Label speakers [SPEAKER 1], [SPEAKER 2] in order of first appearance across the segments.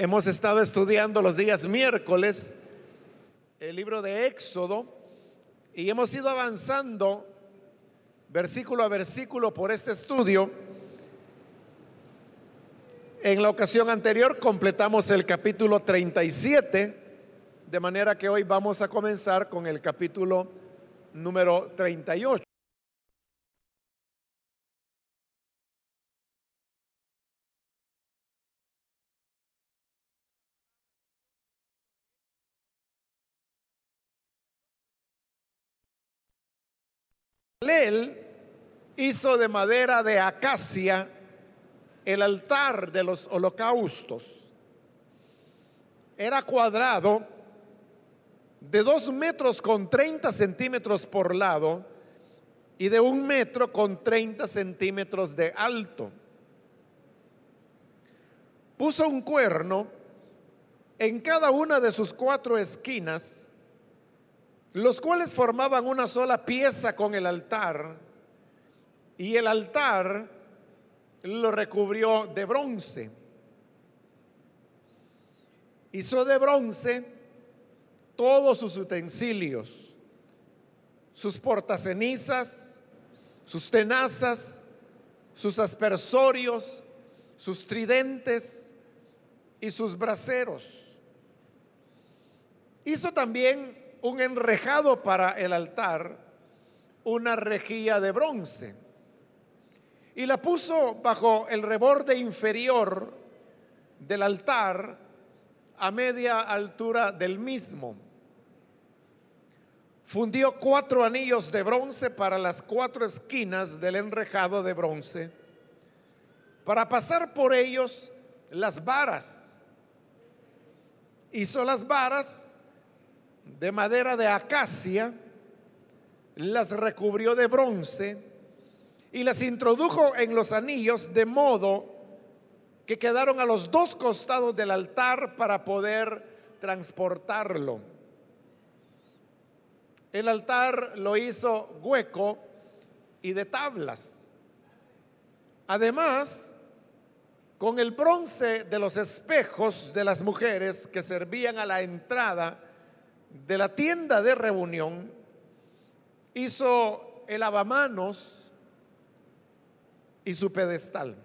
[SPEAKER 1] Hemos estado estudiando los días miércoles el libro de Éxodo y hemos ido avanzando versículo a versículo por este estudio. En la ocasión anterior completamos el capítulo 37, de manera que hoy vamos a comenzar con el capítulo número 38. Él hizo de madera de acacia el altar de los holocaustos. Era cuadrado de dos metros con 30 centímetros por lado y de un metro con 30 centímetros de alto. Puso un cuerno en cada una de sus cuatro esquinas los cuales formaban una sola pieza con el altar, y el altar lo recubrió de bronce. Hizo de bronce todos sus utensilios, sus portacenizas, sus tenazas, sus aspersorios, sus tridentes y sus braseros. Hizo también un enrejado para el altar, una rejilla de bronce, y la puso bajo el reborde inferior del altar a media altura del mismo. Fundió cuatro anillos de bronce para las cuatro esquinas del enrejado de bronce, para pasar por ellos las varas. Hizo las varas de madera de acacia, las recubrió de bronce y las introdujo en los anillos de modo que quedaron a los dos costados del altar para poder transportarlo. El altar lo hizo hueco y de tablas. Además, con el bronce de los espejos de las mujeres que servían a la entrada de la tienda de reunión, hizo el lavamanos y su pedestal.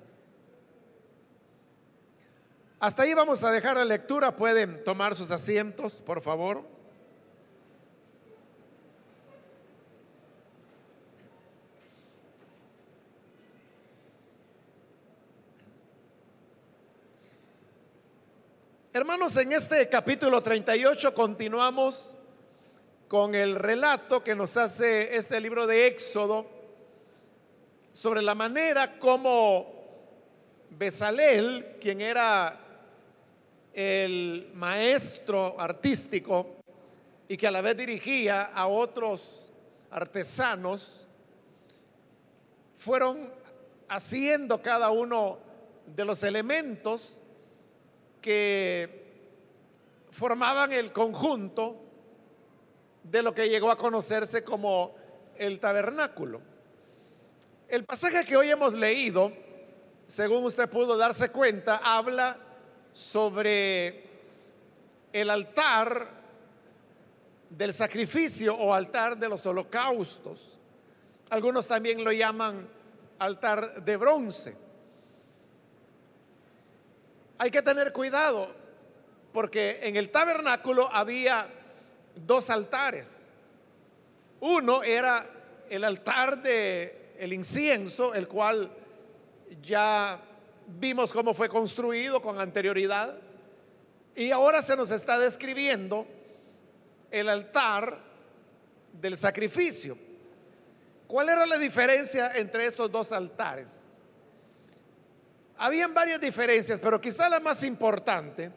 [SPEAKER 1] Hasta ahí vamos a dejar la lectura. Pueden tomar sus asientos, por favor. Hermanos, en este capítulo 38 continuamos con el relato que nos hace este libro de Éxodo sobre la manera como Besalel, quien era el maestro artístico y que a la vez dirigía a otros artesanos, fueron haciendo cada uno de los elementos que formaban el conjunto de lo que llegó a conocerse como el tabernáculo. El pasaje que hoy hemos leído, según usted pudo darse cuenta, habla sobre el altar del sacrificio o altar de los holocaustos. Algunos también lo llaman altar de bronce. Hay que tener cuidado porque en el tabernáculo había dos altares. Uno era el altar de el incienso, el cual ya vimos cómo fue construido con anterioridad. Y ahora se nos está describiendo el altar del sacrificio. ¿Cuál era la diferencia entre estos dos altares? Habían varias diferencias, pero quizá la más importante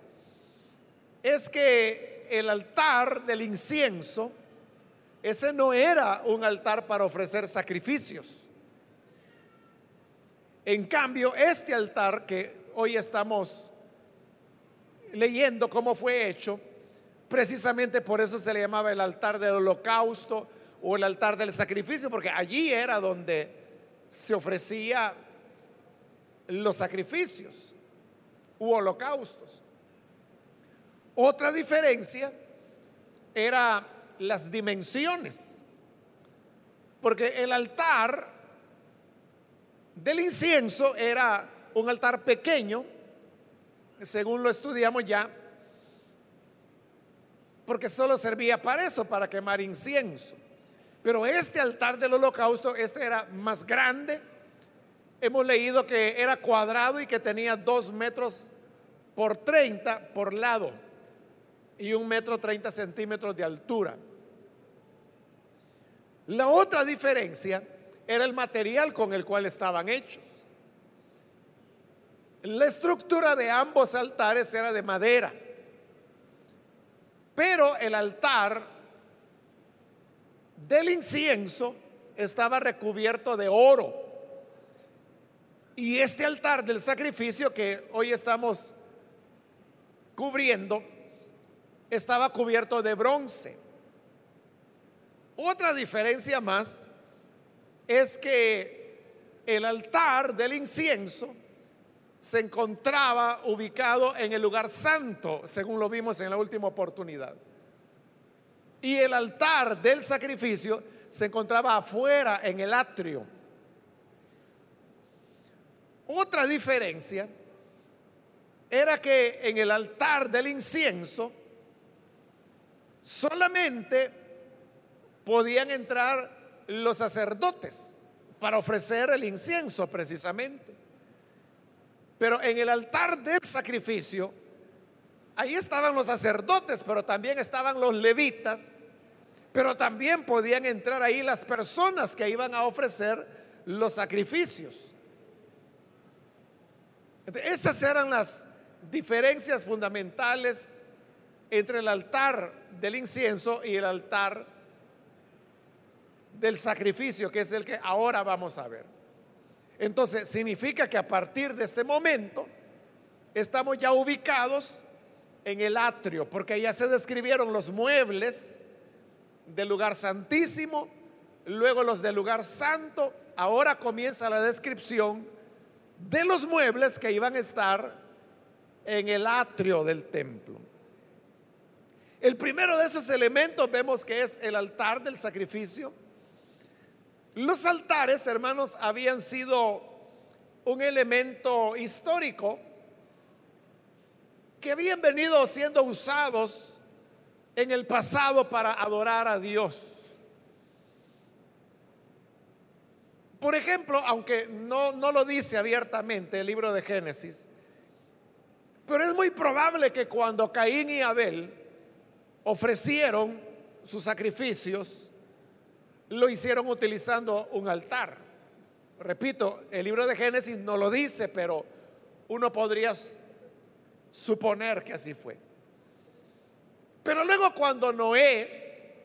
[SPEAKER 1] es que el altar del incienso, ese no era un altar para ofrecer sacrificios. En cambio, este altar que hoy estamos leyendo cómo fue hecho, precisamente por eso se le llamaba el altar del holocausto o el altar del sacrificio, porque allí era donde se ofrecía los sacrificios u holocaustos. Otra diferencia era las dimensiones, porque el altar del incienso era un altar pequeño, según lo estudiamos ya, porque solo servía para eso, para quemar incienso. Pero este altar del holocausto, este era más grande. Hemos leído que era cuadrado y que tenía dos metros por 30 por lado y un metro 30 centímetros de altura. La otra diferencia era el material con el cual estaban hechos. La estructura de ambos altares era de madera. Pero el altar del incienso estaba recubierto de oro. Y este altar del sacrificio que hoy estamos cubriendo estaba cubierto de bronce. Otra diferencia más es que el altar del incienso se encontraba ubicado en el lugar santo, según lo vimos en la última oportunidad. Y el altar del sacrificio se encontraba afuera en el atrio. Otra diferencia era que en el altar del incienso solamente podían entrar los sacerdotes para ofrecer el incienso precisamente. Pero en el altar del sacrificio, ahí estaban los sacerdotes, pero también estaban los levitas, pero también podían entrar ahí las personas que iban a ofrecer los sacrificios. Esas eran las diferencias fundamentales entre el altar del incienso y el altar del sacrificio, que es el que ahora vamos a ver. Entonces significa que a partir de este momento estamos ya ubicados en el atrio, porque ya se describieron los muebles del lugar santísimo, luego los del lugar santo, ahora comienza la descripción de los muebles que iban a estar en el atrio del templo. El primero de esos elementos vemos que es el altar del sacrificio los altares, hermanos, habían sido un elemento histórico que habían venido siendo usados en el pasado para adorar a Dios. Por ejemplo, aunque no, no lo dice abiertamente el libro de Génesis, pero es muy probable que cuando Caín y Abel ofrecieron sus sacrificios, lo hicieron utilizando un altar. Repito, el libro de Génesis no lo dice, pero uno podría suponer que así fue. Pero luego cuando Noé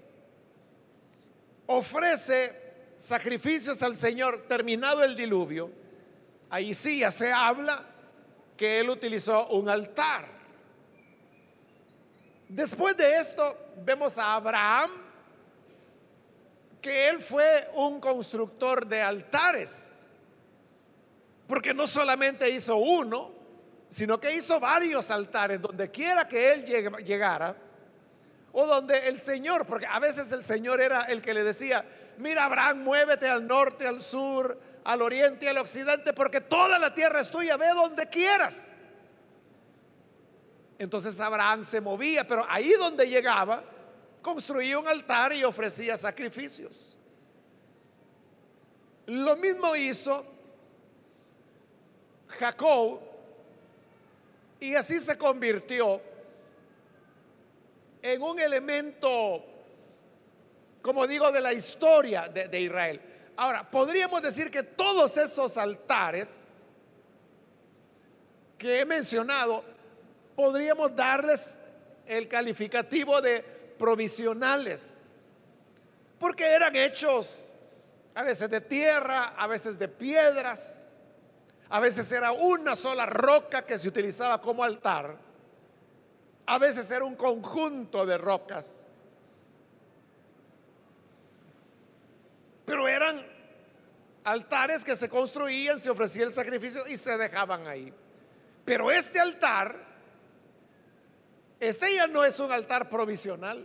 [SPEAKER 1] ofrece sacrificios al Señor terminado el diluvio, ahí sí ya se habla que él utilizó un altar. Después de esto vemos a Abraham que él fue un constructor de altares, porque no solamente hizo uno, sino que hizo varios altares, donde quiera que él llegara, o donde el Señor, porque a veces el Señor era el que le decía, mira Abraham, muévete al norte, al sur, al oriente y al occidente, porque toda la tierra es tuya, ve donde quieras. Entonces Abraham se movía, pero ahí donde llegaba, construía un altar y ofrecía sacrificios. Lo mismo hizo Jacob y así se convirtió en un elemento, como digo, de la historia de, Israel. Ahora, podríamos decir que todos esos altares que he mencionado, podríamos darles el calificativo de provisionales, porque eran hechos a veces de tierra, a veces de piedras, a veces era una sola roca que se utilizaba como altar, a veces era un conjunto de rocas, pero eran altares que se construían, se ofrecía el sacrificio y se dejaban ahí. Pero este altar este ya no es un altar provisional,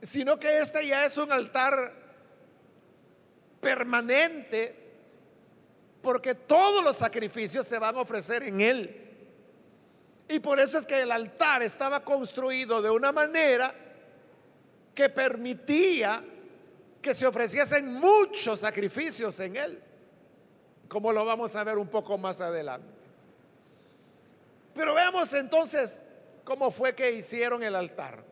[SPEAKER 1] sino que este ya es un altar permanente, porque todos los sacrificios se van a ofrecer en él. Y por eso es que el altar estaba construido de una manera que permitía que se ofreciesen muchos sacrificios en él, como lo vamos a ver un poco más adelante. Pero veamos entonces cómo fue que hicieron el altar.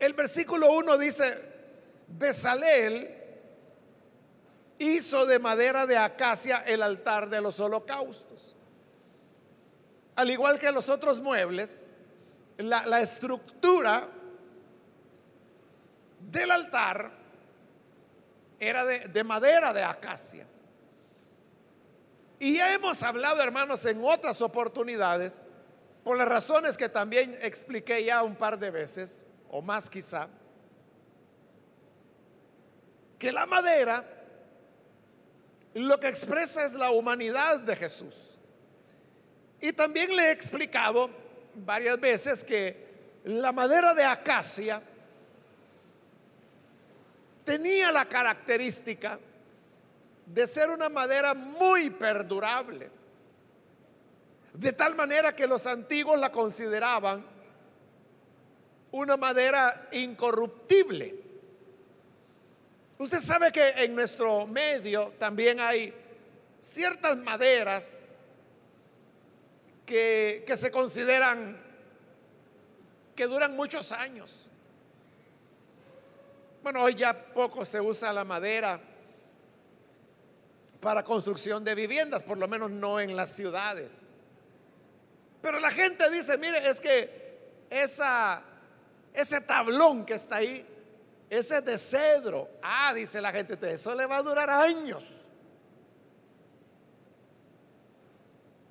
[SPEAKER 1] El versículo 1 dice, Besaleel hizo de madera de acacia el altar de los holocaustos. Al igual que los otros muebles, la, la estructura del altar era de, madera de acacia. Y ya hemos hablado, hermanos, en otras oportunidades, por las razones que también expliqué ya un par de veces, o más quizá, que la madera lo que expresa es la humanidad de Jesús. Y también le he explicado varias veces que la madera de acacia tenía la característica de ser una madera muy perdurable. De tal manera que los antiguos la consideraban una madera incorruptible. Usted sabe que en nuestro medio también hay ciertas maderas que, que se consideran que duran muchos años. Bueno, hoy ya poco se usa la madera para construcción de viviendas, por lo menos no en las ciudades. Pero la gente dice, mire, es que esa, ese tablón que está ahí, ese de cedro, ah, dice la gente, eso le va a durar años.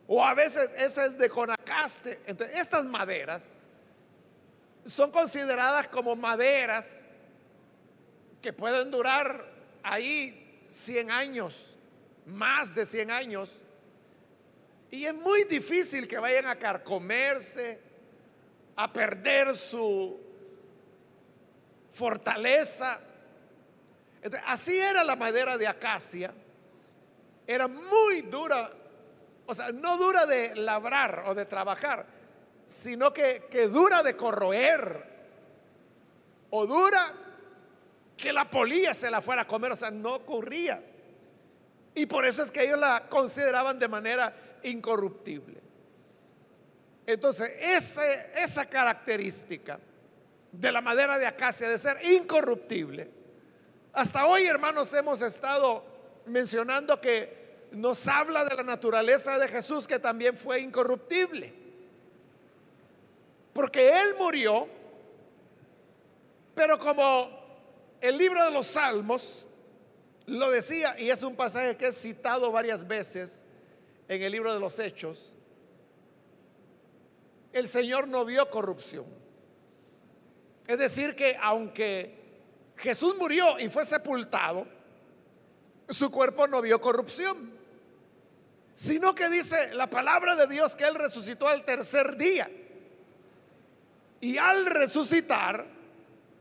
[SPEAKER 1] O a veces ese es de conacaste. Entonces, estas maderas son consideradas como maderas que pueden durar ahí 100 años, más de 100 años. Y es muy difícil que vayan a carcomerse, a perder su fortaleza. así era la madera de acacia. Era muy dura, o sea, no dura de labrar o de trabajar, sino que, que dura de corroer o dura que la polilla se la fuera a comer, o sea, no ocurría. Y por eso es que ellos la consideraban de manera incorruptible. Entonces, esa característica de la madera de acacia de ser incorruptible, hasta hoy, hermanos, hemos estado mencionando que nos habla de la naturaleza de Jesús que también fue incorruptible. Porque Él murió, pero como el libro de los Salmos lo decía, y es un pasaje que es citado varias veces en el libro de los Hechos, el Señor no vio corrupción. Es decir, que aunque Jesús murió y fue sepultado, su cuerpo no vio corrupción, sino que dice la palabra de Dios que Él resucitó al tercer día. Y al resucitar,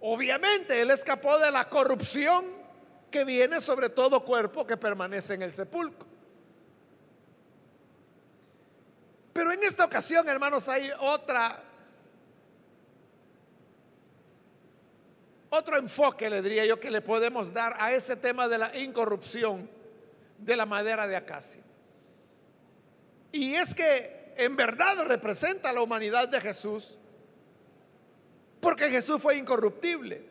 [SPEAKER 1] Obviamente Él escapó de la corrupción que viene sobre todo cuerpo que permanece en el sepulcro. Pero en esta ocasión, hermanos, hay otra otro enfoque, le diría yo, que le podemos dar a ese tema de la incorrupción de la madera de acacia. Y es que en verdad representa la humanidad de Jesús porque Jesús fue incorruptible.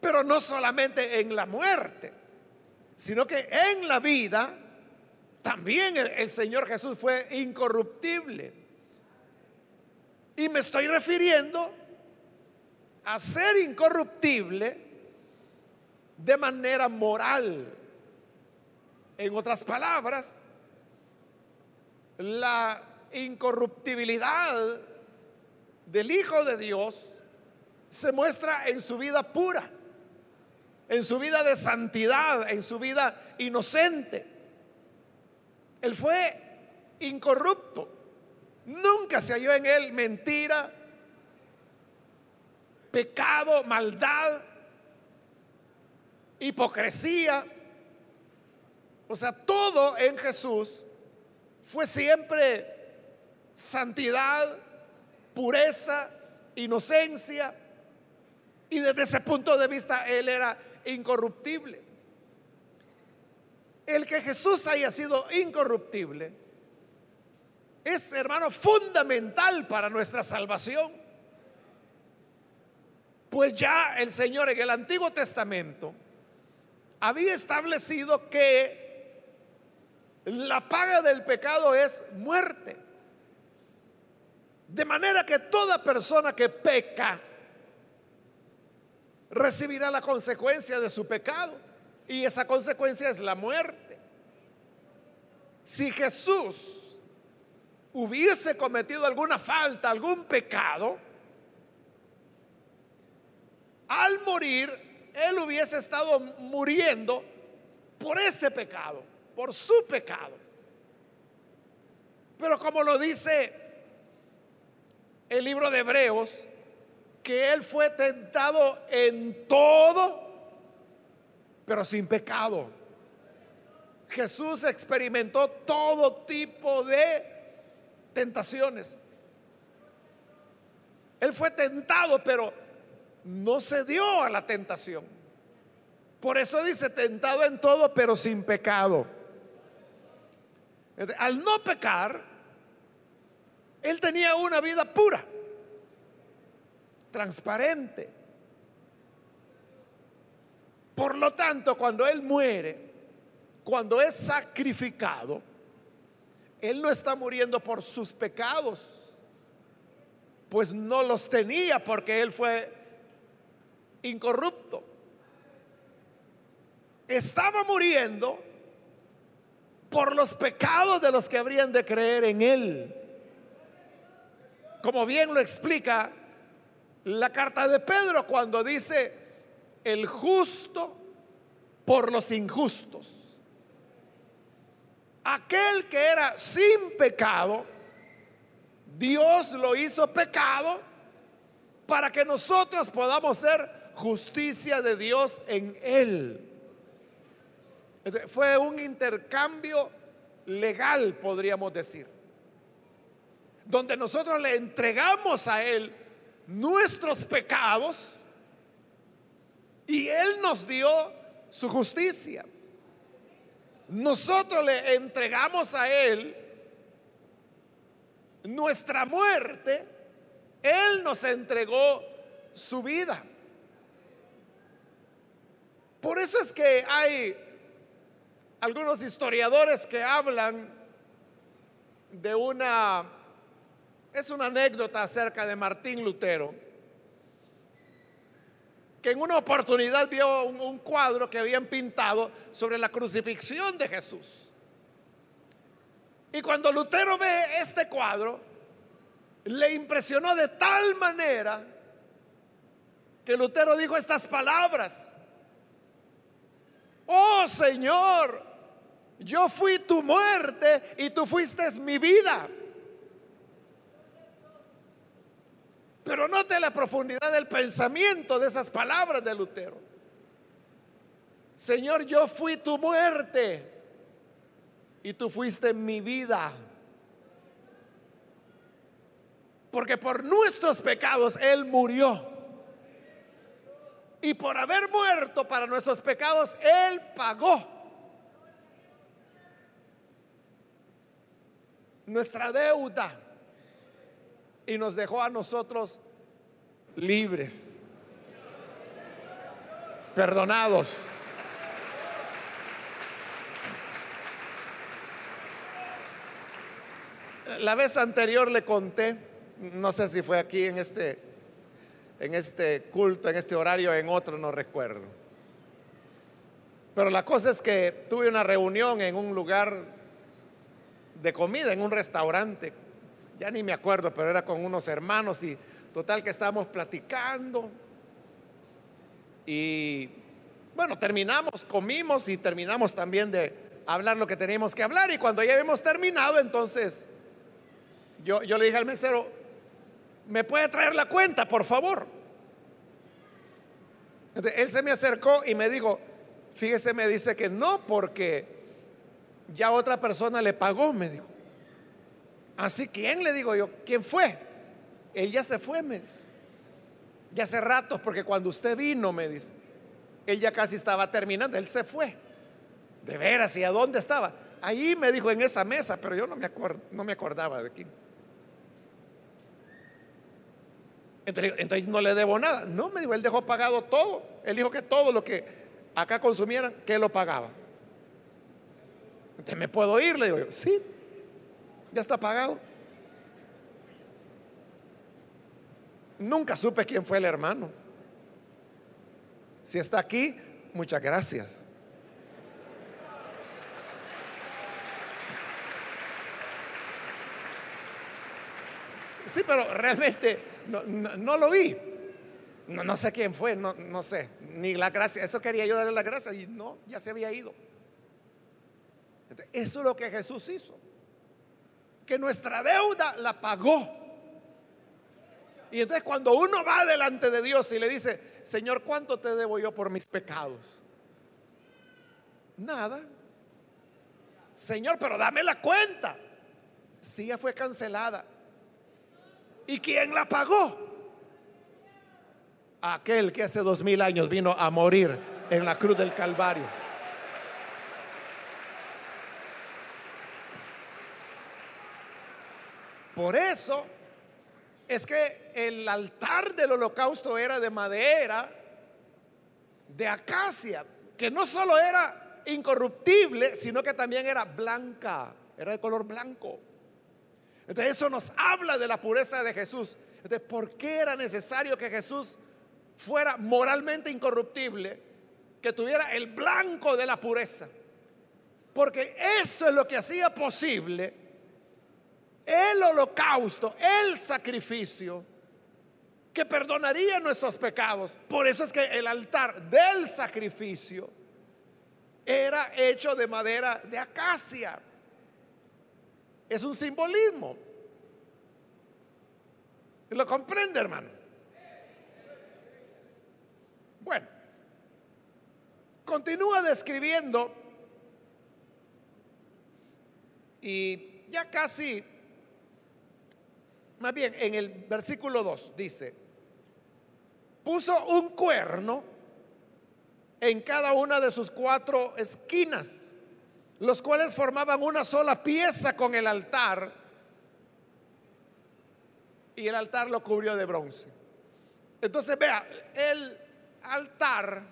[SPEAKER 1] Pero no solamente en la muerte, sino que en la vida también el, Señor Jesús fue incorruptible. Y me estoy refiriendo a ser incorruptible de manera moral. En otras palabras, la incorruptibilidad del Hijo de Dios se muestra en su vida pura, en su vida de santidad, en su vida inocente. Él fue incorrupto. Nunca se halló en él mentira, pecado, maldad, hipocresía. O sea, todo en Jesús fue siempre santidad, pureza, inocencia. Y desde ese punto de vista Él era incorruptible. El que Jesús haya sido incorruptible es, hermano, fundamental para nuestra salvación. Pues ya el Señor en el Antiguo Testamento había establecido que la paga del pecado es muerte. De manera que toda persona que peca recibirá la consecuencia de su pecado. Y esa consecuencia es la muerte. Si Jesús hubiese cometido alguna falta, algún pecado, al morir, él hubiese estado muriendo por ese pecado, por su pecado. Pero como lo dice el libro de Hebreos, que él fue tentado en todo, pero sin pecado. Jesús experimentó todo tipo de tentaciones. Él fue tentado, pero no se dio a la tentación. Por eso dice, tentado en todo, pero sin pecado. Al no pecar, él tenía una vida pura transparente. Por lo tanto, cuando Él muere, cuando es sacrificado, Él no está muriendo por sus pecados, pues no los tenía porque Él fue incorrupto. Estaba muriendo por los pecados de los que habrían de creer en Él. Como bien lo explica la carta de Pedro cuando dice el justo por los injustos. Aquel que era sin pecado, Dios lo hizo pecado para que nosotros podamos ser justicia de Dios en él. Fue un intercambio legal, podríamos decir, donde nosotros le entregamos a él nuestros pecados y Él nos dio su justicia. Nosotros le entregamos a Él nuestra muerte, Él nos entregó su vida. Por eso es que hay algunos historiadores que hablan de una es una anécdota acerca de Martín Lutero, que en una oportunidad vio un, cuadro que habían pintado sobre la crucifixión de Jesús. Y cuando Lutero ve este cuadro, le impresionó de tal manera que Lutero dijo estas palabras. Oh Señor, yo fui tu muerte y tú fuiste mi vida. Pero note la profundidad del pensamiento de esas palabras de Lutero. Señor, yo fui tu muerte y tú fuiste mi vida. Porque por nuestros pecados Él murió. Y por haber muerto para nuestros pecados, Él pagó nuestra deuda y nos dejó a nosotros libres, perdonados. La vez anterior le conté, no sé si fue aquí en este en este culto, en este horario, en otro, no recuerdo. Pero la cosa es que tuve una reunión en un lugar de comida, en un restaurante ya ni me acuerdo, pero era con unos hermanos y total que estábamos platicando. Y bueno, terminamos, comimos y terminamos también de hablar lo que teníamos que hablar. Y cuando ya habíamos terminado, entonces yo, yo le dije al mesero, ¿me puede traer la cuenta, por favor? él se me acercó y me dijo, fíjese, me dice que no, porque ya otra persona le pagó, me dijo. Así, ¿quién? Le digo yo, ¿quién fue? Él ya se fue, me dice. Ya hace ratos, porque cuando usted vino, me dice, él ya casi estaba terminando, él se fue. De veras, ¿y a dónde estaba? Ahí me dijo en esa mesa, pero yo no me, no me acordaba de quién. Entonces, no le debo nada. No, me dijo, él dejó pagado todo. Él dijo que todo lo que acá consumieran, que lo pagaba. Entonces, ¿me puedo ir? Le digo yo, sí, ya está pagado. Nunca supe quién fue el hermano. Si está aquí, muchas gracias. Sí, pero realmente no, lo vi. No, sé quién fue, no, no sé. Ni la gracia. Eso quería yo darle la gracia y no, ya se había ido. Eso es lo que Jesús hizo. Que nuestra deuda la pagó. Y entonces cuando uno va delante de Dios y le dice, Señor, ¿cuánto te debo yo por mis pecados? Nada. Señor, pero dame la cuenta. Si ya fue cancelada. ¿Y quién la pagó? Aquel que hace dos mil años vino a morir en la cruz del Calvario. Por eso es que el altar del holocausto era de madera, de acacia, que no solo era incorruptible, sino que también era blanca, era de color blanco. Entonces eso nos habla de la pureza de Jesús. Entonces, ¿por qué era necesario que Jesús fuera moralmente incorruptible, que tuviera el blanco de la pureza? Porque eso es lo que hacía posible el holocausto, el sacrificio que perdonaría nuestros pecados. Por eso es que el altar del sacrificio era hecho de madera de acacia. Es un simbolismo. ¿Lo comprende, hermano? Bueno, continúa describiendo y ya casi, bien en el versículo 2 dice, puso un cuerno en cada una de sus cuatro esquinas los cuales formaban una sola pieza con el altar y el altar lo cubrió de bronce. Entonces vea, el altar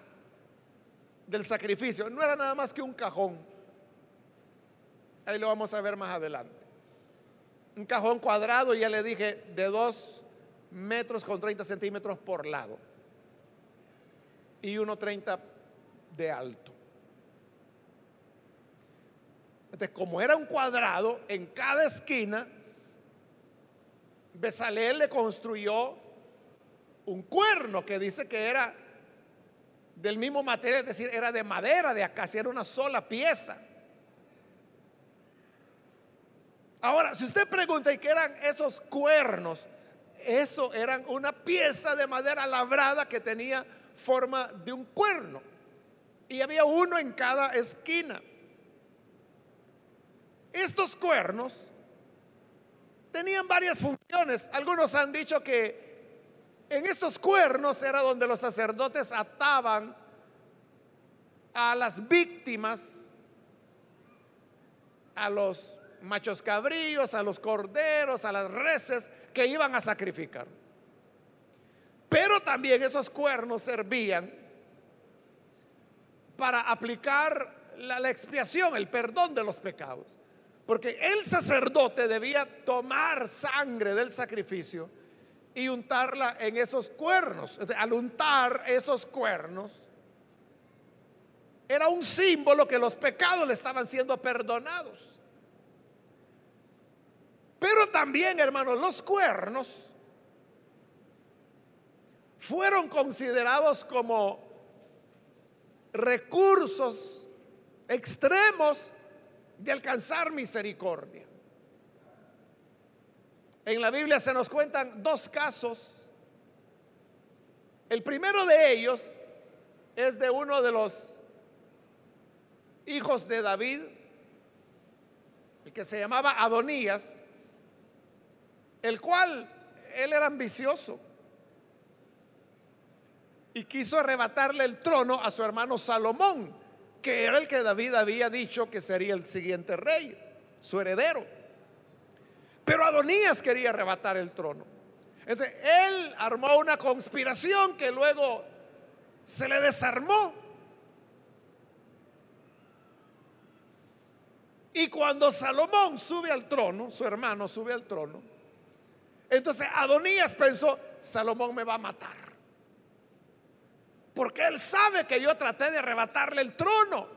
[SPEAKER 1] del sacrificio no era nada más que un cajón. Ahí lo vamos a ver más adelante. Un cajón cuadrado, ya le dije, de dos metros con 30 centímetros por lado y 1,30 de alto. Entonces, como era un cuadrado, en cada esquina, Besaleel le construyó un cuerno que dice que era del mismo material, es decir, era de madera, de acacia, era una sola pieza. Ahora, si usted pregunta, ¿y qué eran esos cuernos? Eso eran una pieza de madera labrada que tenía forma de un cuerno. Y había uno en cada esquina. Estos cuernos tenían varias funciones. Algunos han dicho que en estos cuernos era donde los sacerdotes ataban a las víctimas, a los machos cabríos, a los corderos, a las reses que iban a sacrificar. Pero también esos cuernos servían para aplicar la, la expiación, el perdón de los pecados. Porque el sacerdote debía tomar sangre del sacrificio y untarla en esos cuernos. Al untar esos cuernos, era un símbolo que los pecados le estaban siendo perdonados. También, hermanos, los cuernos fueron considerados como recursos extremos de alcanzar misericordia. En la Biblia se nos cuentan dos casos. El primero de ellos es de uno de los hijos de David, el que se llamaba Adonías, el cual él era ambicioso y quiso arrebatarle el trono a su hermano Salomón, que era el que David había dicho que sería el siguiente rey, su heredero. Pero Adonías quería arrebatar el trono. Entonces, él armó una conspiración que luego se le desarmó. Y cuando Salomón sube al trono, su hermano sube al trono, entonces Adonías pensó, Salomón me va a matar. Porque él sabe que yo traté de arrebatarle el trono.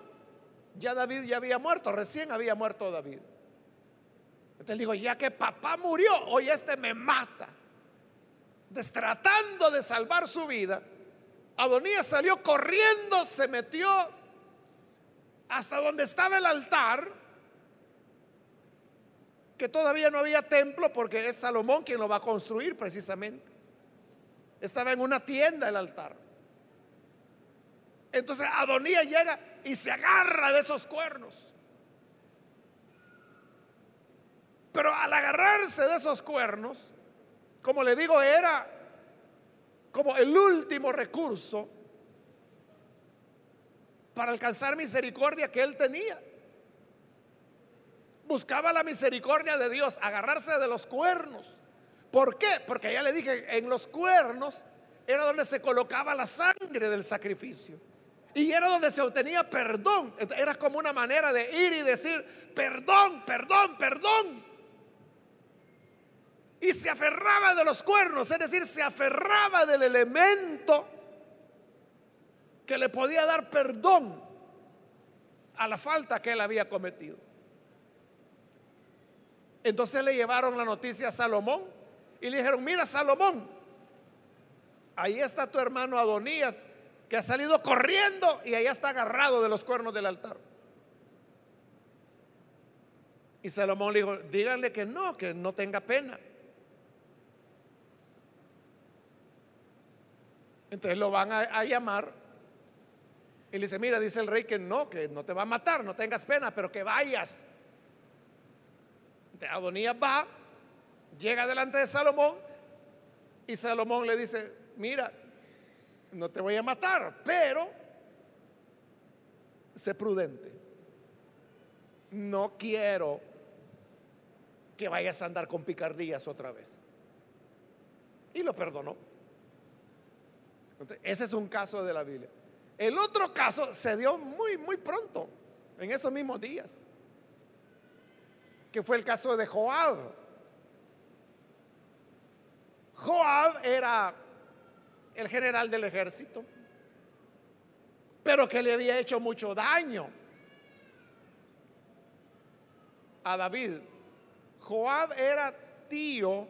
[SPEAKER 1] Ya David ya había muerto, recién había muerto David. Entonces digo, ya que papá murió, hoy este me mata. Tratando de salvar su vida, Adonías salió corriendo, se metió hasta donde estaba el altar, que todavía no había templo porque es Salomón quien lo va a construir precisamente. Estaba en una tienda el altar. Entonces Adonías llega y se agarra de esos cuernos. Pero al agarrarse de esos cuernos, como le digo, era como el último recurso para alcanzar misericordia que él tenía. Buscaba la misericordia de Dios, agarrarse de los cuernos. ¿Por qué? Porque ya le dije, en los cuernos era donde se colocaba la sangre del sacrificio. Y era donde se obtenía perdón. Era como una manera de ir y decir, perdón, perdón, perdón y se aferraba de los cuernos, es decir, se aferraba del elemento que le podía dar perdón a la falta que él había cometido. Entonces le llevaron la noticia a Salomón y le dijeron, mira Salomón, ahí está tu hermano Adonías que ha salido corriendo y allá está agarrado de los cuernos del altar. Y Salomón le dijo, díganle que no, que no tenga pena. Entonces lo van a, llamar y le dice, mira, dice el rey que no, que no te va a matar, no tengas pena, pero que vayas. Adonías va, llega delante de Salomón y Salomón le dice, mira, no te voy a matar, pero sé prudente. No quiero que vayas a andar con picardías otra vez. Y lo perdonó. Ese es un caso de la Biblia. El otro caso se dio muy, muy pronto, en esos mismos días, que fue el caso de Joab. Joab era el general del ejército, pero que le había hecho mucho daño a David. Joab era tío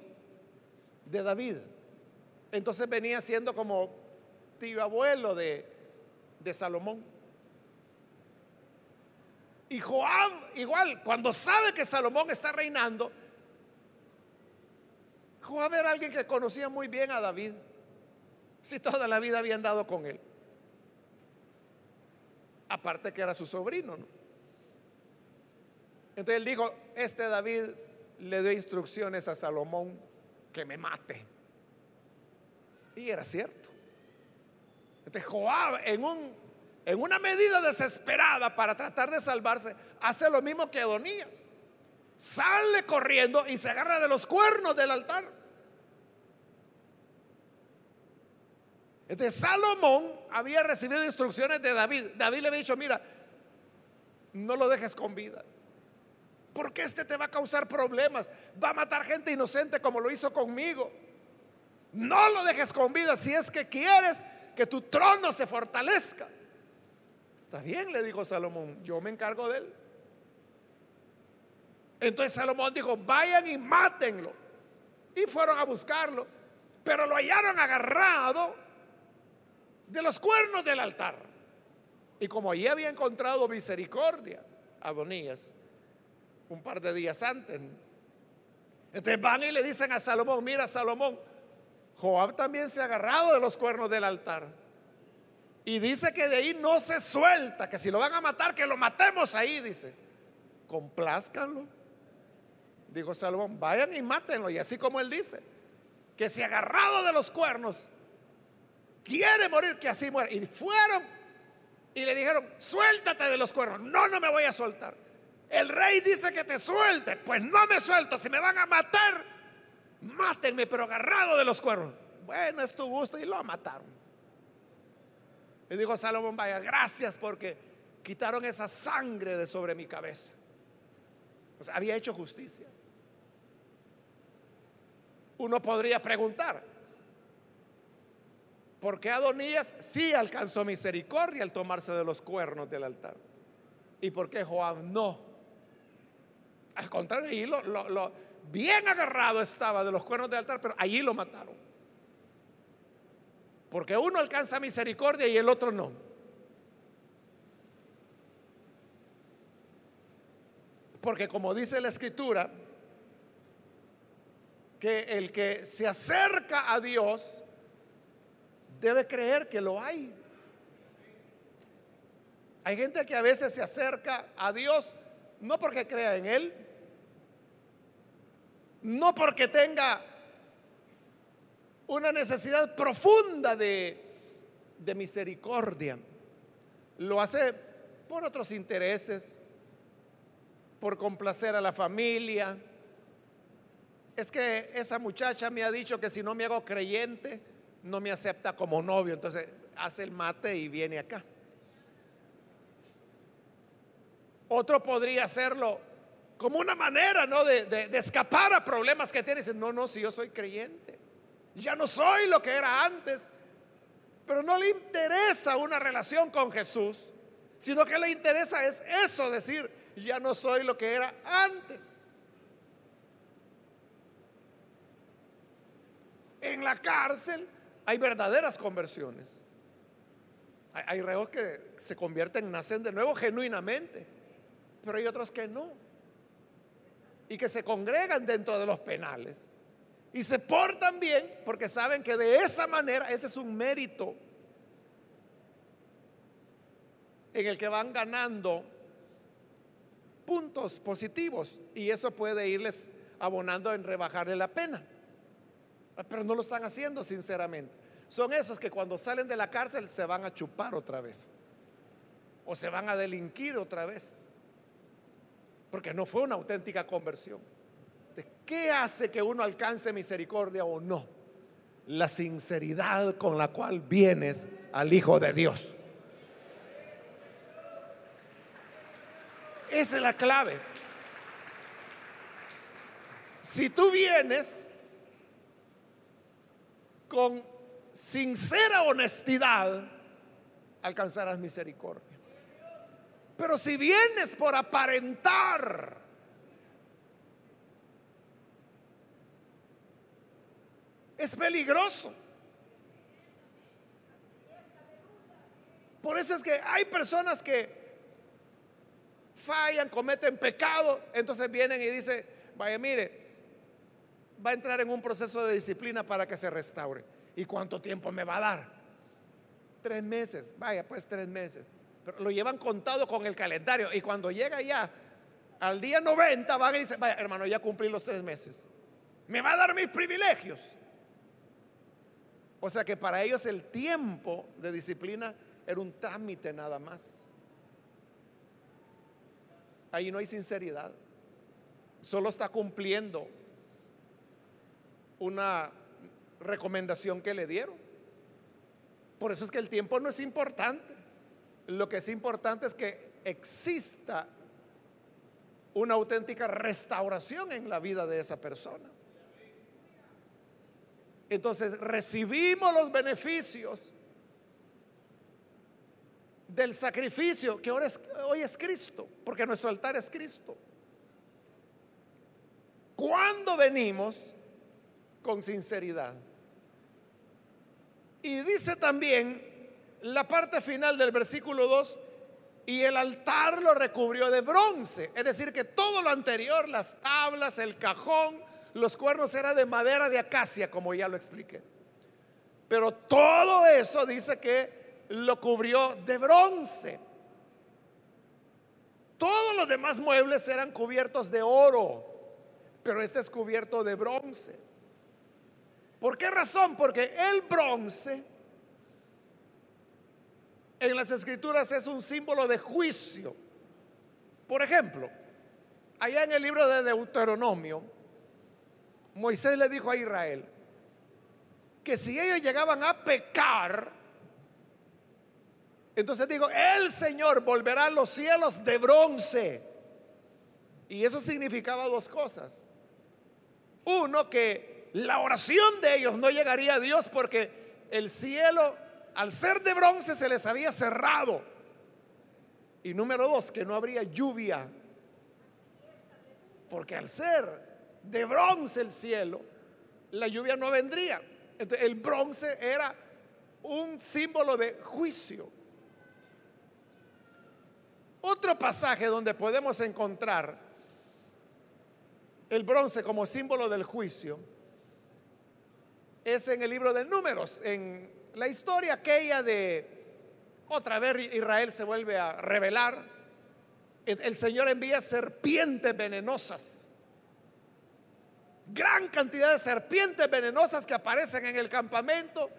[SPEAKER 1] de David. Entonces venía siendo como tío abuelo de, de Salomón. Y Joab, igual, cuando sabe que Salomón está reinando, Joab era alguien que conocía muy bien a David. Si toda la vida había andado con él. Aparte que era su sobrino. Entonces él dijo, este David le dio instrucciones a Salomón que me mate. Y era cierto. Este Joab, en, un, en una medida desesperada para tratar de salvarse, hace lo mismo que Adonías. Sale corriendo y se agarra de los cuernos del altar. Este Salomón había recibido instrucciones de David. David le había dicho, mira, no lo dejes con vida. Porque este te va a causar problemas. Va a matar gente inocente como lo hizo conmigo. No lo dejes con vida si es que quieres que tu trono se fortalezca. Está bien, le dijo Salomón, yo me encargo de él. Entonces Salomón dijo, vayan y mátenlo. Y fueron a buscarlo, pero lo hallaron agarrado de los cuernos del altar. Y como allí había encontrado misericordia, Adonías, un par de días antes, Entonces van y le dicen a Salomón, mira Salomón, Joab también se ha agarrado de los cuernos del altar. Y dice que de ahí no se suelta, que si lo van a matar, que lo matemos ahí, dice. Complázcanlo. Dijo Salomón, vayan y mátenlo. Y así como él dice, que si agarrado de los cuernos quiere morir, que así muera. Y fueron y le dijeron, suéltate de los cuernos. No, no me voy a soltar. El rey dice que te suelte. Pues no me suelto. Si me van a matar, mátenme, pero agarrado de los cuernos. Bueno, es tu gusto. Y lo mataron. Y dijo Salomón, vaya, gracias porque quitaron esa sangre de sobre mi cabeza. O sea, había hecho justicia. Uno podría preguntar, ¿por qué Adonías sí alcanzó misericordia al tomarse de los cuernos del altar? ¿Y por qué Joab no? Al contrario, allí lo, bien agarrado estaba de los cuernos del altar, pero allí lo mataron. Porque uno alcanza misericordia y el otro no. Porque como dice la escritura, que el que se acerca a Dios debe creer que lo hay. Hay gente que a veces se acerca a Dios no porque crea en Él, no porque tenga una necesidad profunda de, de misericordia, lo hace por otros intereses, por complacer a la familia, es que esa muchacha me ha dicho que si no me hago creyente, no me acepta como novio. Entonces hace el mate y viene acá. Otro podría hacerlo como una manera, ¿no? De, escapar a problemas que tiene. no, no, si yo soy creyente. Ya no soy lo que era antes. Pero no le interesa una relación con Jesús, sino que le interesa es eso, decir, ya no soy lo que era antes. En la cárcel hay verdaderas conversiones. Hay, reos que se convierten, nacen de nuevo genuinamente, pero hay otros que no. Y que se congregan dentro de los penales. Y se portan bien porque saben que de esa manera, ese es un mérito en el que van ganando puntos positivos y eso puede irles abonando en rebajarle la pena. Pero no lo están haciendo sinceramente. Son esos que cuando salen de la cárcel se van a chupar otra vez. O se van a delinquir otra vez. Porque no fue una auténtica conversión. ¿Qué hace que uno alcance misericordia o no? La sinceridad con la cual vienes al Hijo de Dios. Esa es la clave. Si tú vienes con sincera honestidad, alcanzarás misericordia. Pero si vienes por aparentar, es peligroso. Por eso es que hay personas que fallan, cometen pecado, entonces vienen y dicen, vaya, mire, va a entrar en un proceso de disciplina para que se restaure. ¿Y cuánto tiempo me va a dar? Tres meses, vaya, pues tres meses. Pero lo llevan contado con el calendario y cuando llega ya al día 90 van y dicen, vaya, hermano, ya cumplí los tres meses. Me va a dar mis privilegios. O sea que para ellos el tiempo de disciplina era un trámite nada más. Ahí no hay sinceridad. Solo está cumpliendo una recomendación que le dieron. Por eso es que el tiempo no es importante. Lo que es importante es que exista una auténtica restauración en la vida de esa persona. Entonces recibimos los beneficios del sacrificio que ahora hoy es Cristo, porque nuestro altar es Cristo. Cuando venimos con sinceridad. Y dice también la parte final del versículo 2, y el altar lo recubrió de bronce. Es decir, que todo lo anterior, las tablas, el cajón, los cuernos eran de madera de acacia, como ya lo expliqué. Pero todo eso dice que lo cubrió de bronce. Todos los demás muebles eran cubiertos de oro, pero este es cubierto de bronce. ¿Por qué razón? Porque el bronce en las escrituras es un símbolo de juicio. Por ejemplo, allá en el libro de Deuteronomio, Moisés le dijo a Israel que si ellos llegaban a pecar, entonces digo, el Señor volverá a los cielos de bronce. Y eso significaba dos cosas. Uno, que la oración de ellos no llegaría a Dios porque el cielo, al ser de bronce, se les había cerrado. Y número dos, que no habría lluvia. Porque al ser de bronce el cielo, la lluvia no vendría. Entonces, el bronce era un símbolo de juicio. Otro pasaje donde podemos encontrar el bronce como símbolo del juicio es en el libro de números, en la historia aquella de otra vez Israel se vuelve a revelar, el Señor envía serpientes venenosas gran cantidad de serpientes venenosas que aparecen en el campamento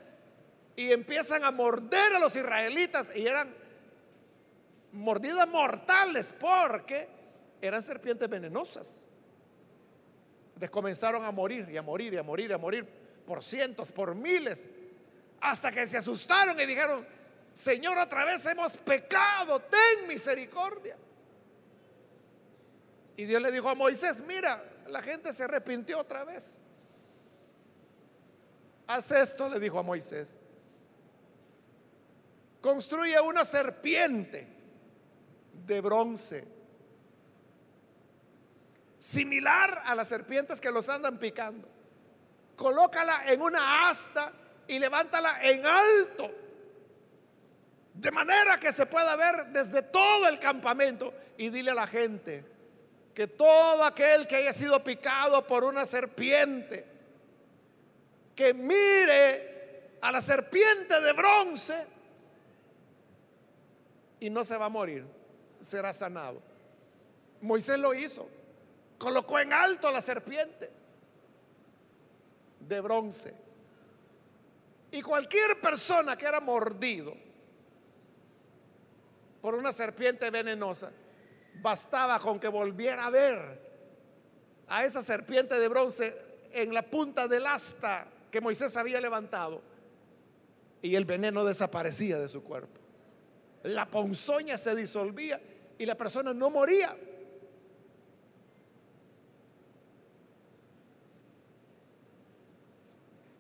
[SPEAKER 1] y empiezan a morder a los israelitas y eran mordidas mortales porque eran serpientes venenosas. Entonces comenzaron a morir y a morir y a morir y a morir por cientos, por miles, hasta que se asustaron y dijeron, Señor, otra vez hemos pecado, ten misericordia. Y Dios le dijo a Moisés, mira, la gente se arrepintió otra vez. Haz esto, le dijo a Moisés. Construye una serpiente de bronce, similar a las serpientes que los andan picando. Colócala en una asta y levántala en alto, de manera que se pueda ver desde todo el campamento y dile a la gente, que todo aquel que haya sido picado por una serpiente, que mire a la serpiente de bronce y no se va a morir, será sanado. Moisés lo hizo, colocó en alto a la serpiente de bronce. Y cualquier persona que era mordido por una serpiente venenosa, Bastaba con que volviera a ver a esa serpiente de bronce en la punta del asta que Moisés había levantado y el veneno desaparecía de su cuerpo. La ponzoña se disolvía y la persona no moría.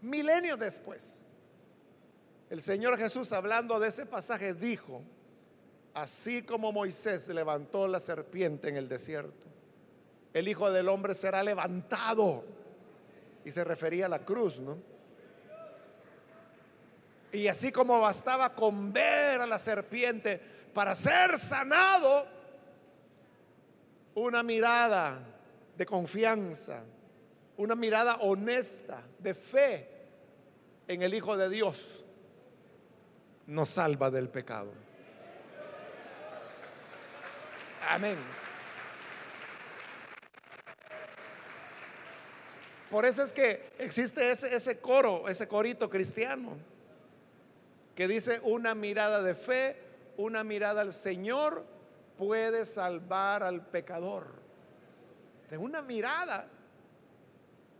[SPEAKER 1] Milenios después, el Señor Jesús hablando de ese pasaje dijo, Así como Moisés levantó la serpiente en el desierto, el Hijo del Hombre será levantado. Y se refería a la cruz, ¿no? Y así como bastaba con ver a la serpiente para ser sanado, una mirada de confianza, una mirada honesta, de fe en el Hijo de Dios, nos salva del pecado. Amén. Por eso es que existe ese, ese coro, ese corito cristiano, que dice una mirada de fe, una mirada al Señor puede salvar al pecador. De una mirada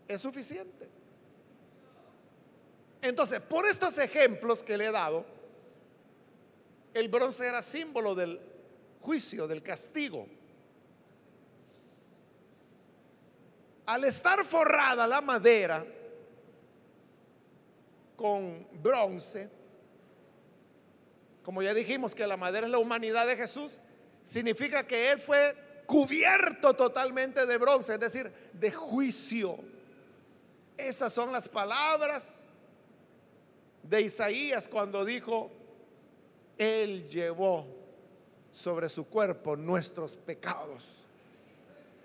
[SPEAKER 1] es suficiente. Entonces, por estos ejemplos que le he dado, el bronce era símbolo del juicio, del castigo. Al estar forrada la madera con bronce, como ya dijimos que la madera es la humanidad de Jesús, significa que Él fue cubierto totalmente de bronce, es decir, de juicio. Esas son las palabras de Isaías cuando dijo, Él llevó sobre su cuerpo nuestros pecados.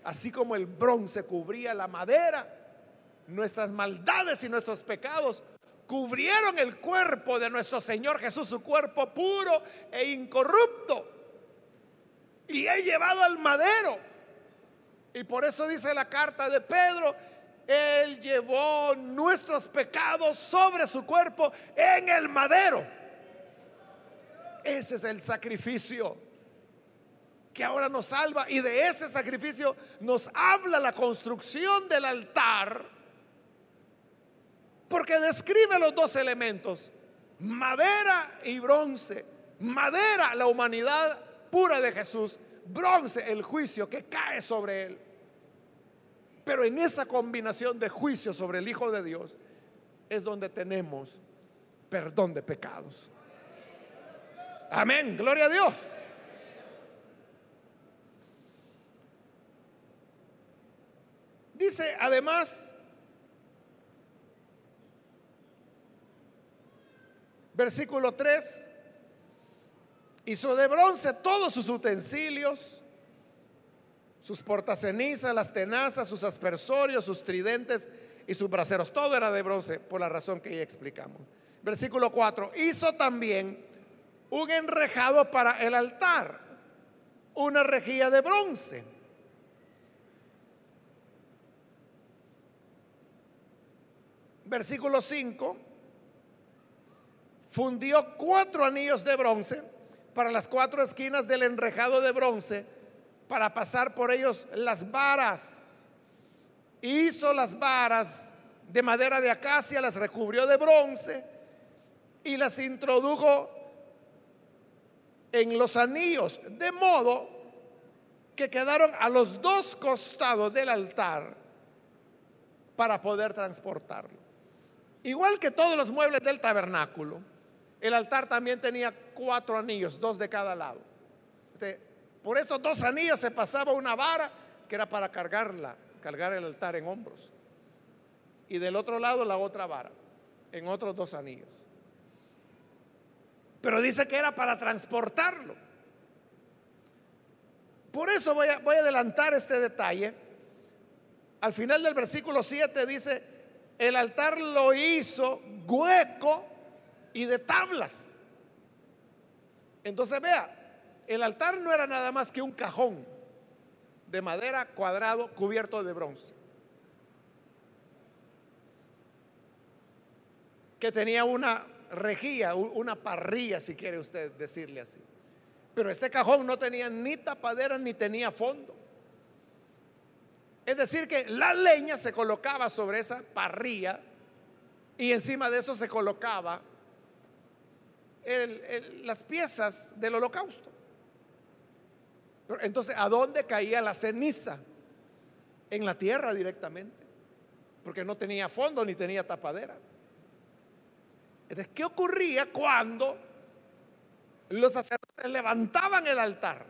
[SPEAKER 1] Así como el bronce cubría la madera, nuestras maldades y nuestros pecados cubrieron el cuerpo de nuestro Señor Jesús, su cuerpo puro e incorrupto. Y he llevado al madero. Y por eso dice la carta de Pedro, Él llevó nuestros pecados sobre su cuerpo en el madero. Ese es el sacrificio que ahora nos salva. Y de ese sacrificio nos habla la construcción del altar porque describe los dos elementos, madera y bronce. Madera, la humanidad pura de Jesús, bronce, el juicio que cae sobre él. Pero en esa combinación de juicio sobre el Hijo de Dios es donde tenemos perdón de pecados. Amén, gloria a Dios. Dice además Versículo 3. Hizo de bronce todos sus utensilios, sus portacenizas, las tenazas, sus aspersorios, sus tridentes y sus braseros. Todo era de bronce por la razón que ya explicamos. Versículo 4. Hizo también un enrejado para el altar, una rejilla de bronce. Versículo 5 fundió cuatro anillos de bronce para las cuatro esquinas del enrejado de bronce para pasar por ellos las varas. Hizo las varas de madera de acacia, las recubrió de bronce y las introdujo en los anillos, de modo que quedaron a los dos costados del altar para poder transportarlo. Igual que todos los muebles del tabernáculo, el altar también tenía cuatro anillos, dos de cada lado. por estos dos anillos se pasaba una vara que era para cargarla, cargar el altar en hombros. Y del otro lado la otra vara, en otros dos anillos. Pero dice que era para transportarlo. Por eso voy a, voy a adelantar este detalle. Al final del versículo 7 dice, el altar lo hizo hueco y de tablas. Entonces vea, el altar no era nada más que un cajón de madera cuadrado cubierto de bronce. Que tenía una rejilla, una parrilla, si quiere usted decirle así. Pero este cajón no tenía ni tapadera ni tenía fondo. Es decir, que la leña se colocaba sobre esa parrilla y encima de eso se colocaba las piezas del holocausto. entonces, ¿a dónde caía la ceniza? En la tierra directamente, porque no tenía fondo ni tenía tapadera. Entonces, ¿qué ocurría cuando los sacerdotes levantaban el altar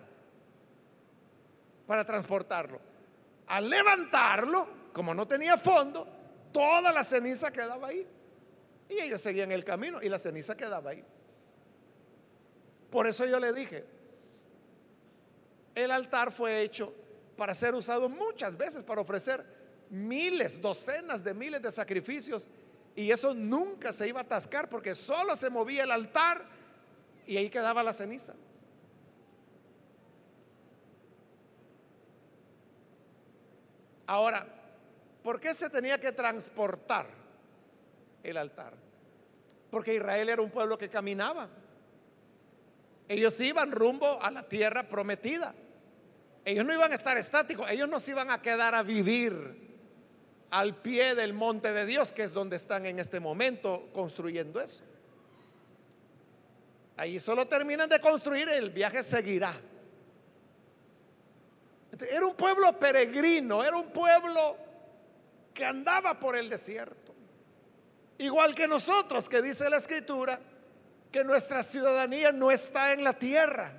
[SPEAKER 1] para transportarlo? Al levantarlo, como no tenía fondo, toda la ceniza quedaba ahí. Y ellos seguían el camino y la ceniza quedaba ahí. Por eso yo le dije, el altar fue hecho para ser usado muchas veces, para ofrecer miles, docenas de miles de sacrificios. Y eso nunca se iba a atascar porque solo se movía el altar y ahí quedaba la ceniza. Ahora, ¿por qué se tenía que transportar el altar? Porque Israel era un pueblo que caminaba. Ellos iban rumbo a la tierra prometida. Ellos no iban a estar estáticos, ellos no se iban a quedar a vivir al pie del monte de Dios, que es donde están en este momento construyendo eso. Ahí solo terminan de construir, el viaje seguirá. Era un pueblo peregrino, era un pueblo que andaba por el desierto. Igual que nosotros, que dice la escritura, que nuestra ciudadanía no está en la tierra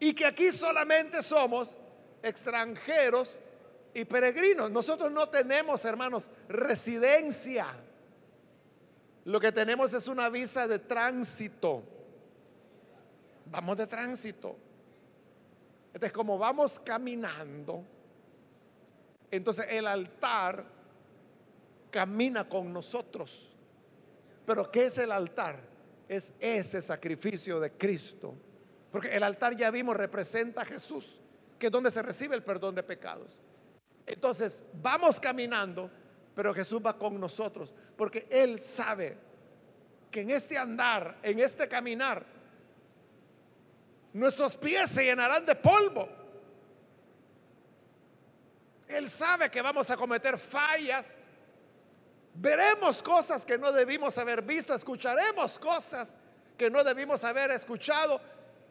[SPEAKER 1] y que aquí solamente somos extranjeros y peregrinos. Nosotros no tenemos, hermanos, residencia. Lo que tenemos es una visa de tránsito. Vamos de tránsito. Entonces, como vamos caminando, entonces el altar camina con nosotros. Pero ¿qué es el altar? Es ese sacrificio de Cristo. Porque el altar ya vimos representa a Jesús, que es donde se recibe el perdón de pecados. Entonces, vamos caminando, pero Jesús va con nosotros, porque Él sabe que en este andar, en este caminar, nuestros pies se llenarán de polvo. Él sabe que vamos a cometer fallas. Veremos cosas que no debimos haber visto, escucharemos cosas que no debimos haber escuchado,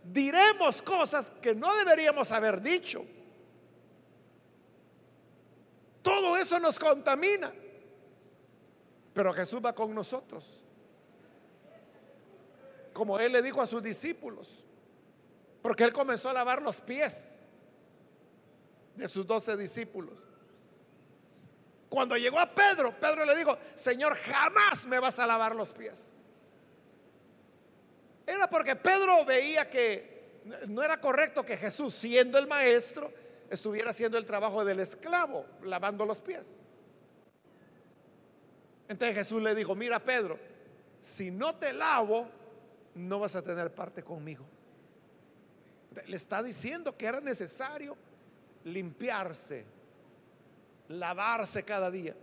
[SPEAKER 1] diremos cosas que no deberíamos haber dicho. Todo eso nos contamina. Pero Jesús va con nosotros. Como Él le dijo a sus discípulos. Porque Él comenzó a lavar los pies de sus doce discípulos. Cuando llegó a Pedro, Pedro le dijo, Señor, jamás me vas a lavar los pies. Era porque Pedro veía que no era correcto que Jesús, siendo el maestro, estuviera haciendo el trabajo del esclavo, lavando los pies. Entonces Jesús le dijo, mira Pedro, si no te lavo, no vas a tener parte conmigo. Le está diciendo que era necesario limpiarse, lavarse cada día.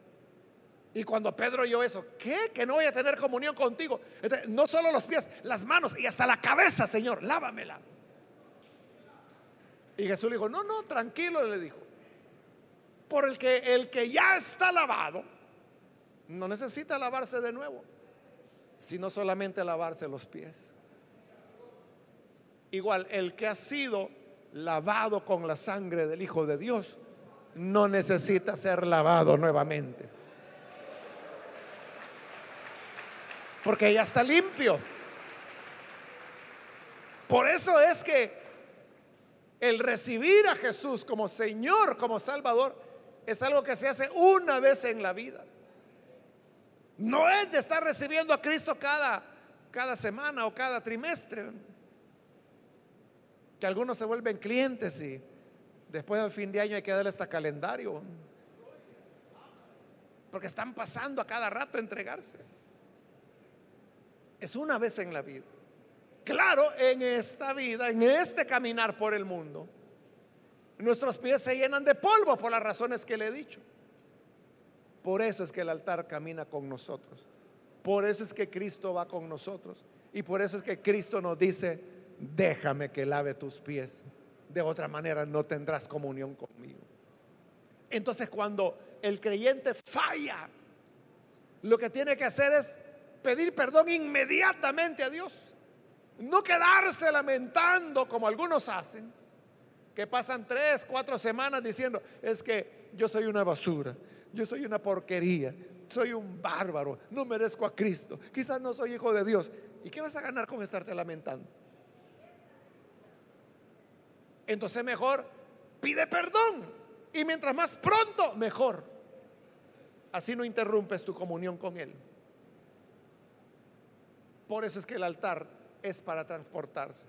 [SPEAKER 1] Y cuando Pedro oyó eso, ¿qué? Que no voy a tener comunión contigo. no solo los pies, las manos y hasta la cabeza, Señor, lávamela. Y Jesús le dijo, no, no, tranquilo, le dijo. Por el que el que ya está lavado, no necesita lavarse de nuevo, sino solamente lavarse los pies. Igual, el que ha sido lavado con la sangre del Hijo de Dios, no necesita ser lavado nuevamente. Porque ya está limpio. Por eso es que el recibir a Jesús como Señor, como Salvador, es algo que se hace una vez en la vida. No es de estar recibiendo a Cristo cada, cada semana o cada trimestre. Que algunos se vuelven clientes y después del fin de año hay que darle este calendario. Porque están pasando a cada rato a entregarse. Es una vez en la vida. Claro, en esta vida, en este caminar por el mundo, nuestros pies se llenan de polvo por las razones que le he dicho. Por eso es que el altar camina con nosotros. Por eso es que Cristo va con nosotros. Y por eso es que Cristo nos dice, déjame que lave tus pies. De otra manera no tendrás comunión conmigo. Entonces cuando el creyente falla, lo que tiene que hacer es pedir perdón inmediatamente a Dios. No quedarse lamentando como algunos hacen, que pasan tres, cuatro semanas diciendo, es que yo soy una basura, yo soy una porquería, soy un bárbaro, no merezco a Cristo, quizás no soy hijo de Dios. ¿Y qué vas a ganar con estarte lamentando? Entonces mejor pide perdón y mientras más pronto, mejor. Así no interrumpes tu comunión con Él. Por eso es que el altar es para transportarse.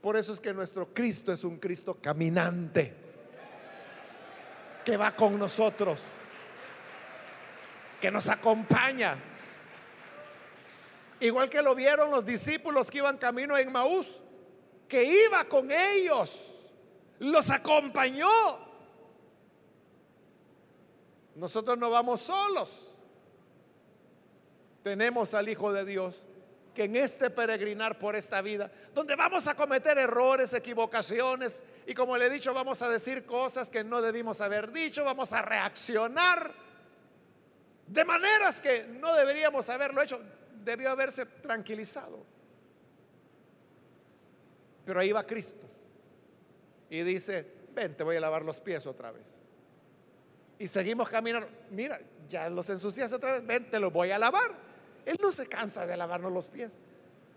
[SPEAKER 1] Por eso es que nuestro Cristo es un Cristo caminante, que va con nosotros, que nos acompaña. Igual que lo vieron los discípulos que iban camino en Maús, que iba con ellos, los acompañó. Nosotros no vamos solos. Tenemos al Hijo de Dios que en este peregrinar por esta vida, donde vamos a cometer errores, equivocaciones, y como le he dicho, vamos a decir cosas que no debimos haber dicho, vamos a reaccionar de maneras que no deberíamos haberlo hecho, debió haberse tranquilizado. Pero ahí va Cristo y dice, ven, te voy a lavar los pies otra vez. Y seguimos caminando, mira, ya los ensucias otra vez, ven, te los voy a lavar. Él no se cansa de lavarnos los pies.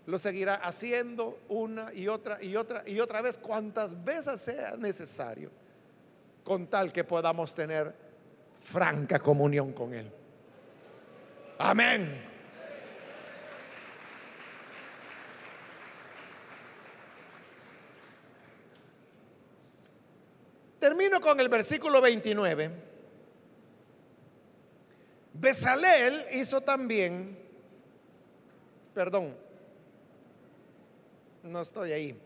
[SPEAKER 1] Lo seguirá haciendo una y otra y otra y otra vez cuantas veces sea necesario, con tal que podamos tener franca comunión con Él. Amén. Termino con el versículo 29. Besalel hizo también, perdón, no estoy ahí.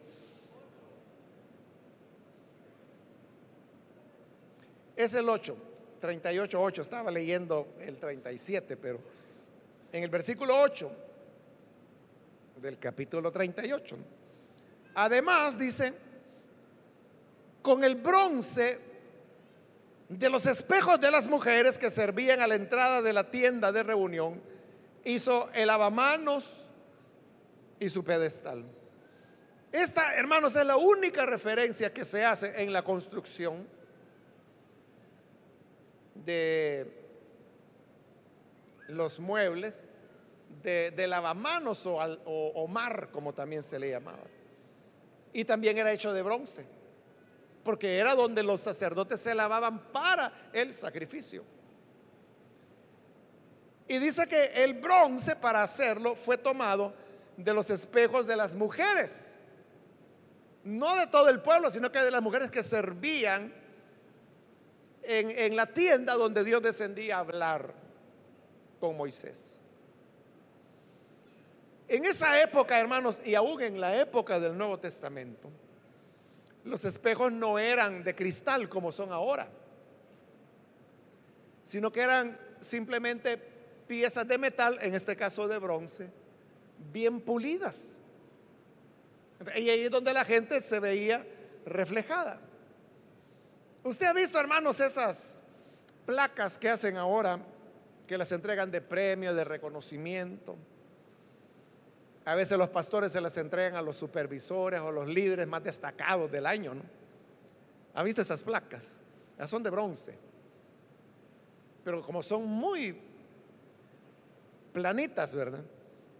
[SPEAKER 1] Es el 8, 38, 8. Estaba leyendo el 37, pero en el versículo 8 del capítulo 38. Además dice, con el bronce de los espejos de las mujeres que servían a la entrada de la tienda de reunión, hizo el lavamanos y su pedestal. Esta, hermanos, es la única referencia que se hace en la construcción de los muebles de, lavamanos o, o mar, como también se le llamaba. Y también era hecho de bronce, porque era donde los sacerdotes se lavaban para el sacrificio. Y dice que el bronce para hacerlo fue tomado de los espejos de las mujeres, no de todo el pueblo, sino que de las mujeres que servían en, la tienda donde Dios descendía a hablar con Moisés. En esa época, hermanos, y aún en la época del Nuevo Testamento, los espejos no eran de cristal como son ahora, sino que eran simplemente piezas de metal, en este caso de bronce, bien pulidas. Y ahí es donde la gente se veía reflejada. Usted ha visto, hermanos, esas placas que hacen ahora, que las entregan de premio, de reconocimiento. A veces los pastores se las entregan a los supervisores o los líderes más destacados del año, ¿no? ¿Ha visto esas placas? Las son de bronce. Pero como son muy planitas, ¿verdad?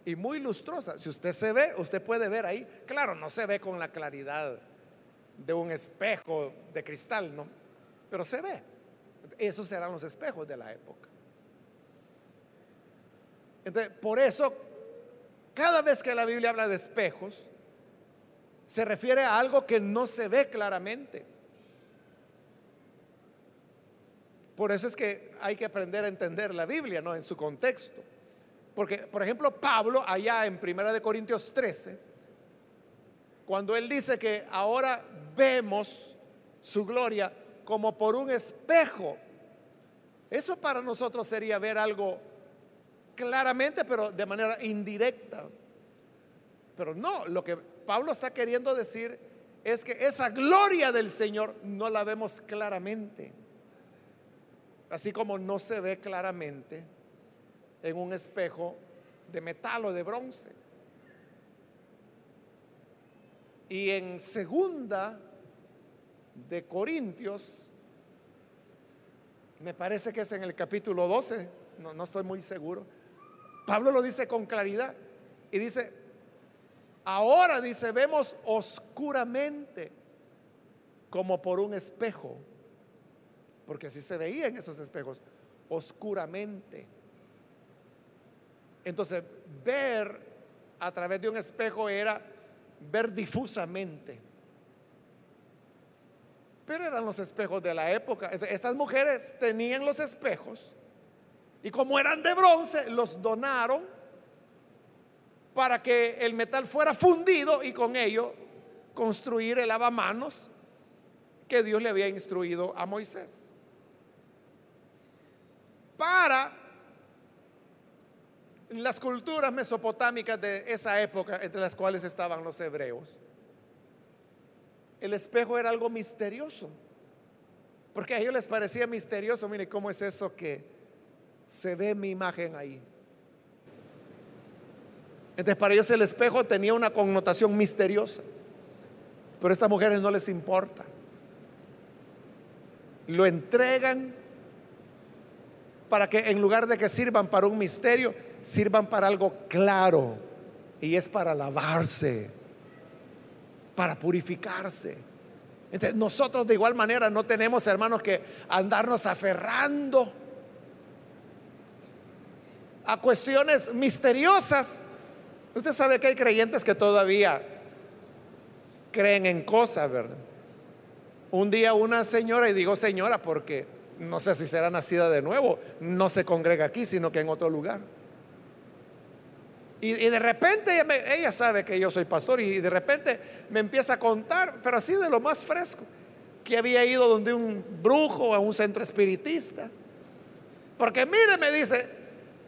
[SPEAKER 1] Y muy lustrosas. Si usted se ve, usted puede ver ahí. Claro, no se ve con la claridad de un espejo de cristal, ¿no? Pero se ve. Esos serán los espejos de la época. Entonces, por eso, cada vez que la Biblia habla de espejos, se refiere a algo que no se ve claramente. Por eso es que hay que aprender a entender la Biblia, ¿no? En su contexto. Porque, por ejemplo, Pablo, allá en 1 Corintios 13, cuando él dice que ahora vemos su gloria como por un espejo, eso para nosotros sería ver algo claramente, pero de manera indirecta. Pero no, lo que Pablo está queriendo decir es que esa gloria del Señor no la vemos claramente. Así como no se ve claramente en un espejo de metal o de bronce. Y en segunda de Corintios, me parece que es en el capítulo 12, no, no estoy muy seguro, Pablo lo dice con claridad y dice, ahora dice, vemos oscuramente como por un espejo, porque así se veía en esos espejos, oscuramente. Entonces, ver a través de un espejo era ver difusamente. Pero eran los espejos de la época. Estas mujeres tenían los espejos y como eran de bronce, los donaron para que el metal fuera fundido y con ello construir el lavamanos que Dios le había instruido a Moisés. Para las culturas mesopotámicas de esa época, entre las cuales estaban los hebreos, el espejo era algo misterioso. Porque a ellos les parecía misterioso, mire cómo es eso que se ve mi imagen ahí. Entonces para ellos el espejo tenía una connotación misteriosa. Pero a estas mujeres no les importa. Lo entregan para que en lugar de que sirvan para un misterio, sirvan para algo claro. Y es para lavarse para purificarse. Entonces, nosotros de igual manera no tenemos, hermanos, que andarnos aferrando a cuestiones misteriosas. Usted sabe que hay creyentes que todavía creen en cosas, ¿verdad? Un día una señora, y digo señora porque no sé si será nacida de nuevo, no se congrega aquí, sino que en otro lugar. Y, de repente ella, sabe que yo soy pastor y de repente me empieza a contar, pero así de lo más fresco, que había ido donde un brujo, a un centro espiritista. Porque mire, me dice,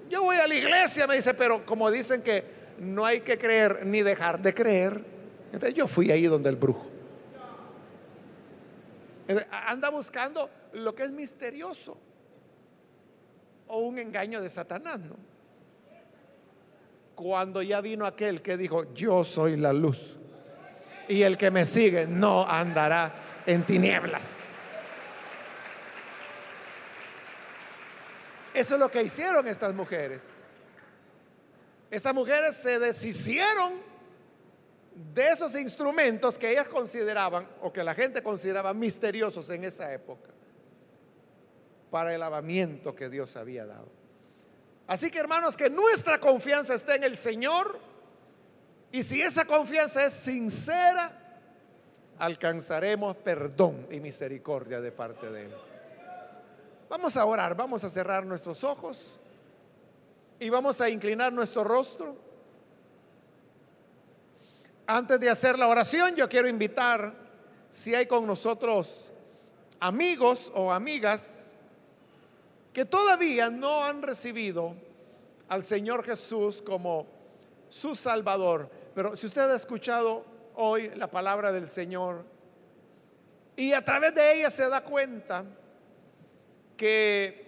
[SPEAKER 1] yo voy a la iglesia, me dice, pero como dicen que no hay que creer ni dejar de creer, entonces yo fui ahí donde el brujo. anda buscando lo que es misterioso o un engaño de Satanás. Cuando ya vino aquel que dijo, yo soy la luz y el que me sigue no andará en tinieblas. Eso es lo que hicieron estas mujeres. Estas mujeres se deshicieron de esos instrumentos que ellas consideraban o que la gente consideraba misteriosos en esa época para el lavamiento que Dios había dado. Así que hermanos, que nuestra confianza esté en el Señor y si esa confianza es sincera, alcanzaremos perdón y misericordia de parte de Él. Vamos a orar, vamos a cerrar nuestros ojos y vamos a inclinar nuestro rostro. Antes de hacer la oración, yo quiero invitar, si hay con nosotros amigos o amigas que todavía no han recibido al Señor Jesús como su Salvador. Pero si usted ha escuchado hoy la palabra del Señor y a través de ella se da cuenta que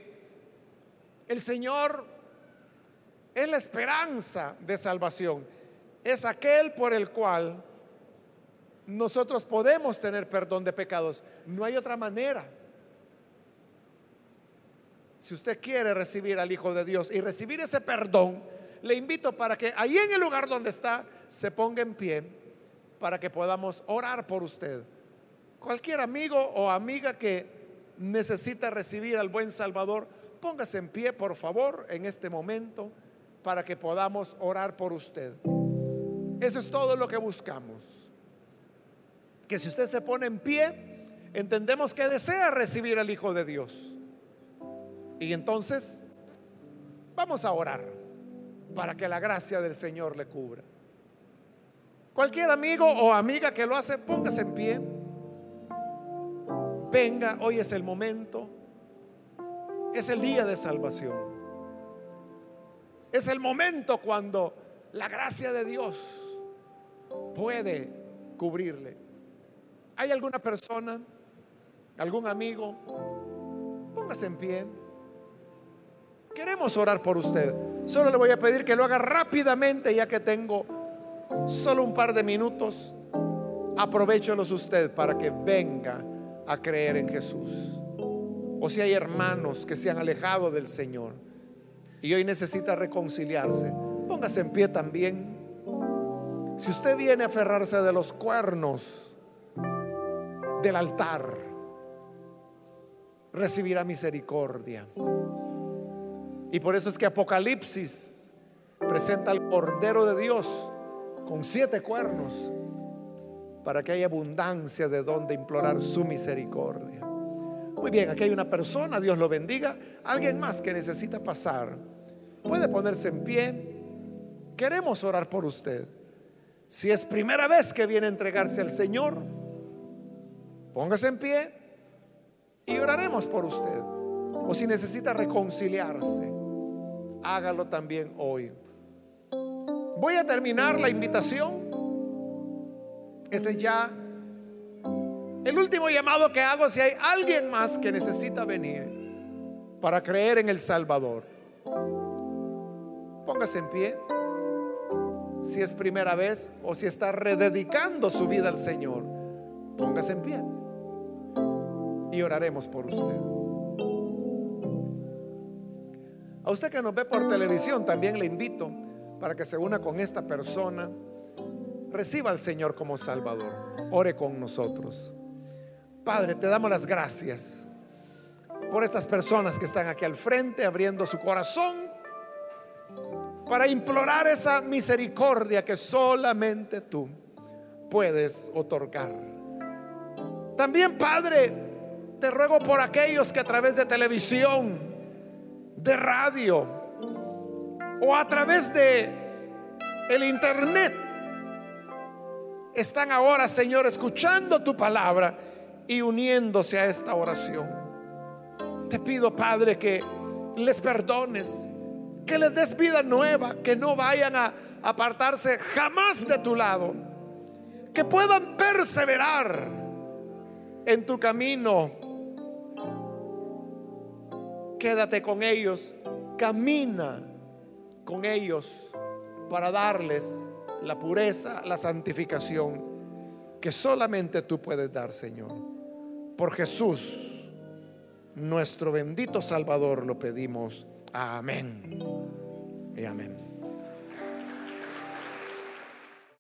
[SPEAKER 1] el Señor es la esperanza de salvación, es aquel por el cual nosotros podemos tener perdón de pecados. No hay otra manera. Si usted quiere recibir al Hijo de Dios y recibir ese perdón, le invito para que ahí en el lugar donde está se ponga en pie para que podamos orar por usted. Cualquier amigo o amiga que necesita recibir al buen Salvador, póngase en pie, por favor, en este momento para que podamos orar por usted. Eso es todo lo que buscamos. Que si usted se pone en pie, entendemos que desea recibir al Hijo de Dios. Y entonces vamos a orar para que la gracia del Señor le cubra. Cualquier amigo o amiga que lo hace, póngase en pie. Venga, hoy es el momento. Es el día de salvación. Es el momento cuando la gracia de Dios puede cubrirle. ¿Hay alguna persona, algún amigo? Póngase en pie. Queremos orar por usted. Solo le voy a pedir que lo haga rápidamente ya que tengo solo un par de minutos. Aprovechelos usted para que venga a creer en Jesús. O si hay hermanos que se han alejado del Señor y hoy necesita reconciliarse, póngase en pie también. Si usted viene a aferrarse de los cuernos del altar, recibirá misericordia. Y por eso es que Apocalipsis presenta al Cordero de Dios con siete cuernos para que haya abundancia de donde implorar su misericordia. Muy bien, aquí hay una persona, Dios lo bendiga, alguien más que necesita pasar. Puede ponerse en pie. Queremos orar por usted. Si es primera vez que viene a entregarse al Señor, póngase en pie y oraremos por usted. O si necesita reconciliarse hágalo también hoy. Voy a terminar la invitación. Este ya el último llamado que hago si hay alguien más que necesita venir para creer en el Salvador. Póngase en pie. Si es primera vez o si está rededicando su vida al Señor, póngase en pie. Y oraremos por usted. A usted que nos ve por televisión, también le invito para que se una con esta persona. Reciba al Señor como Salvador. Ore con nosotros. Padre, te damos las gracias por estas personas que están aquí al frente, abriendo su corazón para implorar esa misericordia que solamente tú puedes otorgar. También, Padre, Te ruego por aquellos que a través de televisión, de radio o a través de el internet están ahora, Señor, escuchando tu palabra y uniéndose a esta oración. Te pido, Padre, que les perdones, que les des vida nueva, que no vayan a apartarse jamás de tu lado, que puedan perseverar en tu camino. Quédate con ellos, camina con ellos para darles la pureza, la santificación que solamente tú puedes dar, Señor. Por Jesús, nuestro bendito Salvador, lo pedimos. Amén. Y amén.